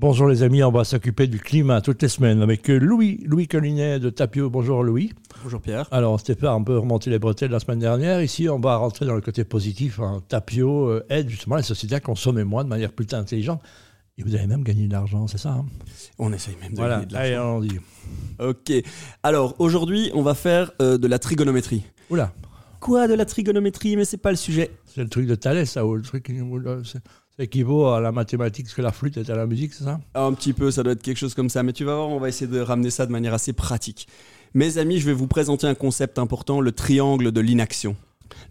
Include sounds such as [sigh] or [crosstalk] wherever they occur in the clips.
Bonjour les amis, on va s'occuper du climat toutes les semaines avec Louis, Louis Collinet de Tapio. Bonjour Louis. Bonjour Pierre. Alors on peut remonter les bretelles la semaine dernière. Ici, on va rentrer dans le côté positif. Hein. Tapio euh, aide justement les sociétés à consommer moins de manière plus intelligente. Et vous avez même gagné de l'argent, c'est ça hein? On essaye même de voilà. gagner de l'argent. Allez, on dit. Ok. Alors aujourd'hui, on va faire euh, de la trigonométrie. Oula, Quoi de la trigonométrie? Mais c'est pas le sujet. c'est le truc de Thalès, ça, ou le truc ça équivaut à la mathématique, ce que la flûte est à la musique, c'est ça? Un petit peu, ça doit être quelque chose comme ça. Mais tu vas voir, on va essayer de ramener ça de manière assez pratique. Mes amis, je vais vous présenter un concept important, le triangle de l'inaction.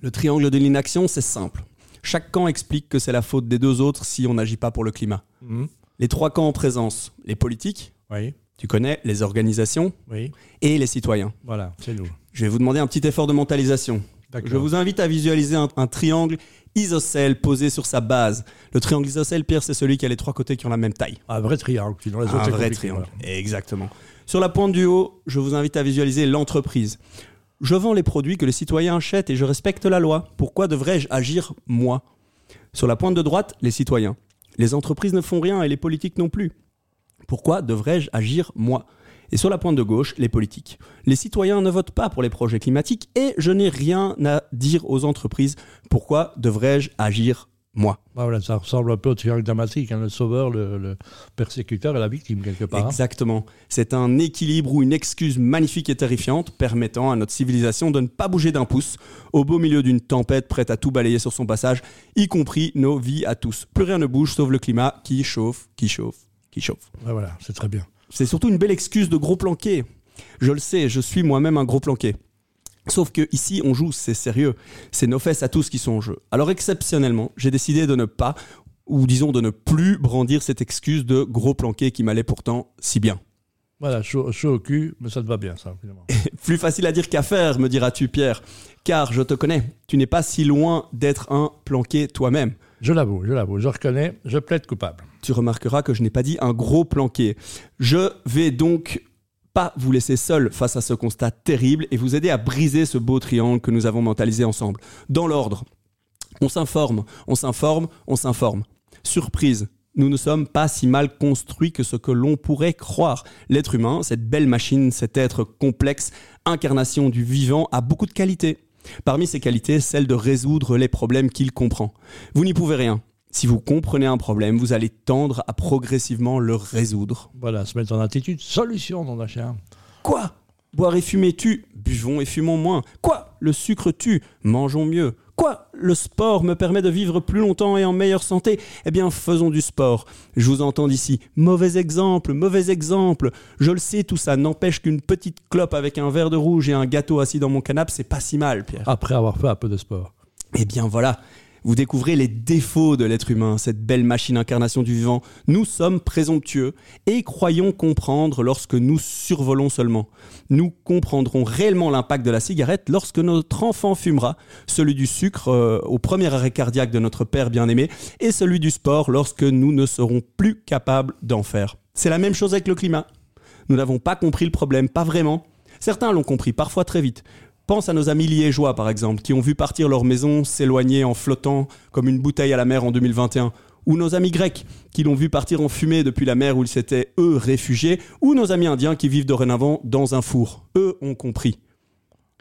Le triangle de l'inaction, c'est simple. Chaque camp explique que c'est la faute des deux autres si on n'agit pas pour le climat. Mhm. Les trois camps en présence, les politiques, Oui, tu connais, les organisations oui, et les citoyens. voilà, c'est nous. Je vais vous demander un petit effort de mentalisation. Je vous invite à visualiser un, un triangle isocèle posé sur sa base. Le triangle isocèle, Pierre, c'est celui qui a les trois côtés qui ont la même taille. Un vrai triangle, sinon les Un vrai triangle. voilà. Exactement. Sur la pointe du haut, je vous invite à visualiser l'entreprise. Je vends les produits que les citoyens achètent et je respecte la loi. Pourquoi devrais-je agir moi? Sur la pointe de droite, les citoyens. Les entreprises ne font rien et les politiques non plus. Pourquoi devrais-je agir moi? Et sur la pointe de gauche, les politiques. Les citoyens ne votent pas pour les projets climatiques et je n'ai rien à dire aux entreprises. Pourquoi devrais-je agir moi? Ah, voilà, ça ressemble un peu au triangle dramatique, hein, le sauveur, le, le persécuteur et la victime, quelque part. hein. Exactement. C'est un équilibre ou une excuse magnifique et terrifiante permettant à notre civilisation de ne pas bouger d'un pouce au beau milieu d'une tempête prête à tout balayer sur son passage, y compris nos vies à tous. Plus rien ne bouge sauf le climat qui chauffe, qui chauffe, qui chauffe. Ouais, voilà, c'est très bien. C'est surtout une belle excuse de gros planqué. Je le sais, je suis moi-même un gros planqué. Sauf que ici, on joue, c'est sérieux. C'est nos fesses à tous qui sont en jeu. Alors exceptionnellement, j'ai décidé de ne pas, ou disons de ne plus brandir cette excuse de gros planqué qui m'allait pourtant si bien. Voilà, chaud, chaud au cul, mais ça te va bien, ça, finalement. [laughs] Plus facile à dire qu'à faire, me diras-tu, Pierre. Car je te connais, tu n'es pas si loin d'être un planqué toi-même. Je l'avoue, je l'avoue, je reconnais, je plaide coupable. Tu remarqueras que je n'ai pas dit un gros planqué. Je vais donc pas vous laisser seul face à ce constat terrible et vous aider à briser ce beau triangle que nous avons mentalisé ensemble. Dans l'ordre, on s'informe, on s'informe, on s'informe. Surprise, nous ne sommes pas si mal construits que ce que l'on pourrait croire. L'être humain, cette belle machine, cet être complexe, incarnation du vivant, a beaucoup de qualités. Parmi ces qualités, celle de résoudre les problèmes qu'il comprend. Vous n'y pouvez rien. Si vous comprenez un problème, vous allez tendre à progressivement le résoudre. Voilà, se mettre en attitude, solution, non, chien. Quoi? Boire et fumer tue, buvons et fumons moins. Quoi? Le sucre tue, mangeons mieux. Quoi? Le sport me permet de vivre plus longtemps et en meilleure santé Eh bien, faisons du sport. Je vous entends d'ici. Mauvais exemple, mauvais exemple. Je le sais, tout ça n'empêche qu'une petite clope avec un verre de rouge et un gâteau assis dans mon canapé, c'est pas si mal, Pierre. Après avoir fait un peu de sport. Eh bien voilà, vous découvrez les défauts de l'être humain, cette belle machine incarnation du vivant. Nous sommes présomptueux et croyons comprendre lorsque nous survolons seulement. Nous comprendrons réellement l'impact de la cigarette lorsque notre enfant fumera, celui du sucre euh, au premier arrêt cardiaque de notre père bien-aimé et celui du sport lorsque nous ne serons plus capables d'en faire. C'est la même chose avec le climat. Nous n'avons pas compris le problème, pas vraiment. Certains l'ont compris, parfois très vite. Pense à nos amis liégeois, par exemple, qui ont vu partir leur maison s'éloigner en flottant comme une bouteille à la mer en 2021. Ou nos amis grecs, qui l'ont vu partir en fumée depuis la mer où ils s'étaient, eux, réfugiés. Ou nos amis indiens qui vivent dorénavant dans un four. Eux ont compris.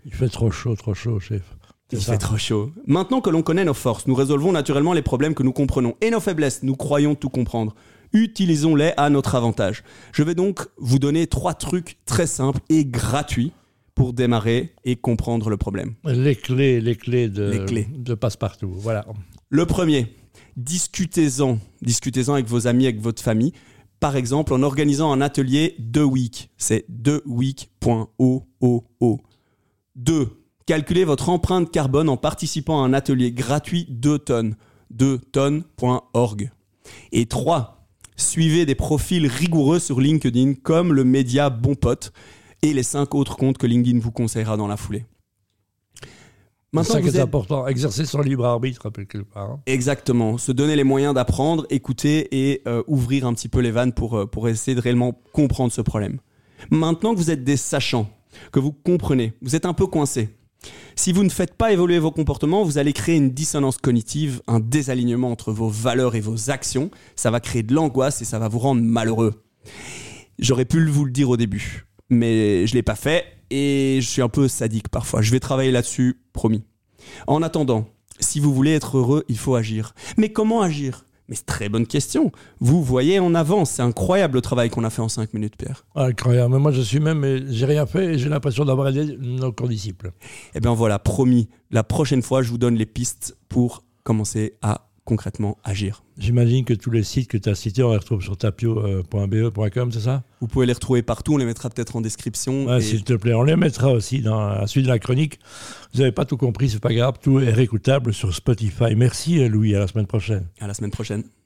Il fait trop chaud, trop chaud, chef. Il ça. fait trop chaud. Maintenant que l'on connaît nos forces, nous résolvons naturellement les problèmes que nous comprenons. Et nos faiblesses, nous croyons tout comprendre. Utilisons-les à notre avantage. Je vais donc vous donner trois trucs très simples et gratuits pour démarrer et comprendre le problème. Les clés, les clés de, Les clés. de passe-partout. Voilà. Le premier, discutez-en. Discutez-en avec vos amis, avec votre famille. Par exemple, en organisant un atelier deux week. C'est deux week.oo. Deux, calculez votre empreinte carbone en participant à un atelier gratuit 2 tonnes. 2tonnes.org. Et 3. Suivez des profils rigoureux sur LinkedIn comme le média Bon Pote et les 5 autres comptes que LinkedIn vous conseillera dans la foulée. C'est ça qui est êtes- exercer exercer son libre arbitre, quelque part. hein. Exactement, se donner les moyens d'apprendre, écouter et euh, ouvrir un petit peu les vannes pour, euh, pour essayer de réellement comprendre ce problème. Maintenant que vous êtes des sachants, que vous comprenez, vous êtes un peu coincé, Si vous ne faites pas évoluer vos comportements, vous allez créer une dissonance cognitive, un désalignement entre vos valeurs et vos actions. Ça va créer de l'angoisse et ça va vous rendre malheureux. J'aurais pu vous le dire au début, mais je l'ai pas fait et je suis un peu sadique parfois. Je vais travailler là-dessus, promis. En attendant, si vous voulez être heureux, il faut agir. Mais comment agir? Mais c'est très bonne question. Vous voyez en avance, c'est incroyable le travail qu'on a fait en 5 minutes, Pierre. Incroyable. Mais moi, je suis même, j'ai rien fait et j'ai l'impression d'avoir aidé nos condisciples. Eh bien voilà, promis, la prochaine fois, je vous donne les pistes pour commencer à concrètement agir. J'imagine que tous les sites que tu as cités, on les retrouve sur tapio.be.com, c'est ça? Vous pouvez les retrouver partout, on les mettra peut-être en description. S'il te plaît, on les mettra aussi dans la suite de la chronique. Vous n'avez pas tout compris, c'est pas grave, tout est réécoutable sur Spotify. Merci Louis, à la semaine prochaine. À la semaine prochaine.